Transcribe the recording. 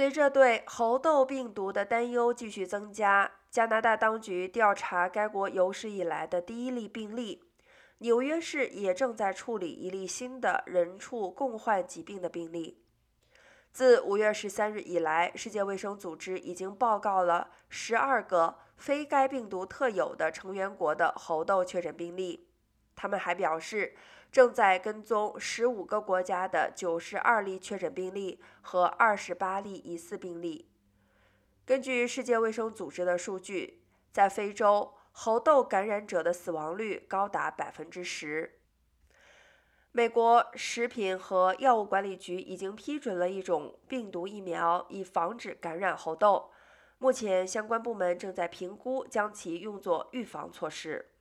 随着对猴痘病毒的担忧继续增加，加拿大当局调查该国有史以来的第一例病例。纽约市也正在处理一例新的人畜共患疾病的病例。自五月十三日以来，世界卫生组织已经报告了十二个非该病毒特有的成员国的猴痘确诊病例。他们还表示，正在跟踪十五个国家的九十二例确诊病例和二十八例疑似病例。根据世界卫生组织的数据，在非洲，猴痘感染者的死亡率高达百分之十。美国食品和药物管理局已经批准了一种病毒疫苗，以防止感染猴痘。目前，相关部门正在评估将其用作预防措施。